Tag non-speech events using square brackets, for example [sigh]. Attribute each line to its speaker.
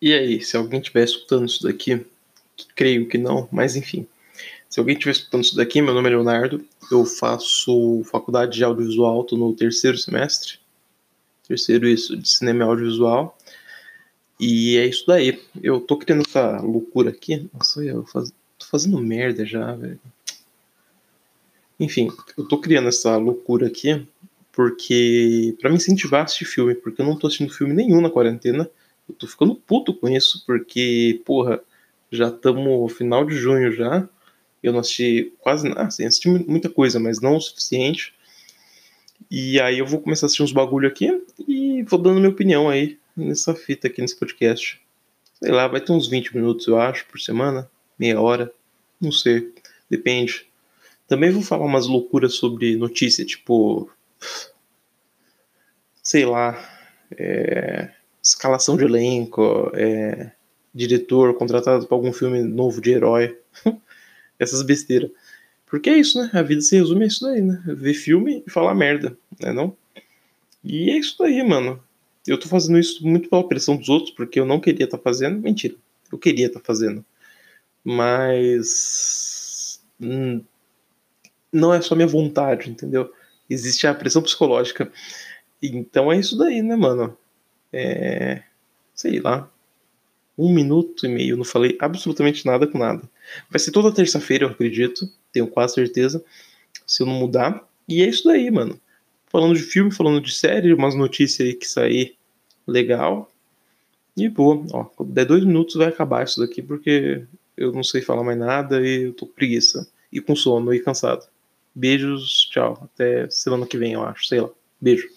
Speaker 1: E aí, se alguém estiver escutando isso daqui, que creio que não, mas enfim. Se alguém estiver escutando isso daqui, meu nome é Leonardo, eu faço faculdade de audiovisual, tô no terceiro semestre. Terceiro isso, de cinema e audiovisual. E é isso daí. Eu tô criando essa loucura aqui. Nossa, eu faz... tô fazendo merda já, velho. Enfim, eu tô criando essa loucura aqui porque para me incentivar a assistir filme, porque eu não tô assistindo filme nenhum na quarentena. Eu tô ficando puto com isso, porque, porra, já estamos final de junho já. Eu não assisti quase nada, assim, assisti muita coisa, mas não o suficiente. E aí eu vou começar a assistir uns bagulho aqui e vou dando minha opinião aí nessa fita aqui nesse podcast. Sei lá, vai ter uns 20 minutos, eu acho, por semana, meia hora, não sei, depende. Também vou falar umas loucuras sobre notícia, tipo. Sei lá. É, escalação de elenco, é, diretor contratado para algum filme novo de herói. [laughs] Essas besteiras. Porque é isso, né? A vida se resume a isso daí, né? Ver filme e falar merda, né não? E é isso daí, mano. Eu tô fazendo isso muito pela pressão dos outros, porque eu não queria estar tá fazendo. Mentira. Eu queria estar tá fazendo. Mas. Hum, não é só minha vontade, entendeu? Existe a pressão psicológica. Então é isso daí, né, mano? É. Sei lá. Um minuto e meio, não falei absolutamente nada com nada. Vai ser toda terça-feira, eu acredito. Tenho quase certeza. Se eu não mudar. E é isso daí, mano. Falando de filme, falando de série, umas notícias aí que sair legal. E boa, ó, quando der dois minutos vai acabar isso daqui, porque eu não sei falar mais nada e eu tô com preguiça. E com sono e cansado. Beijos, tchau. Até semana que vem, eu acho. Sei lá. Beijo.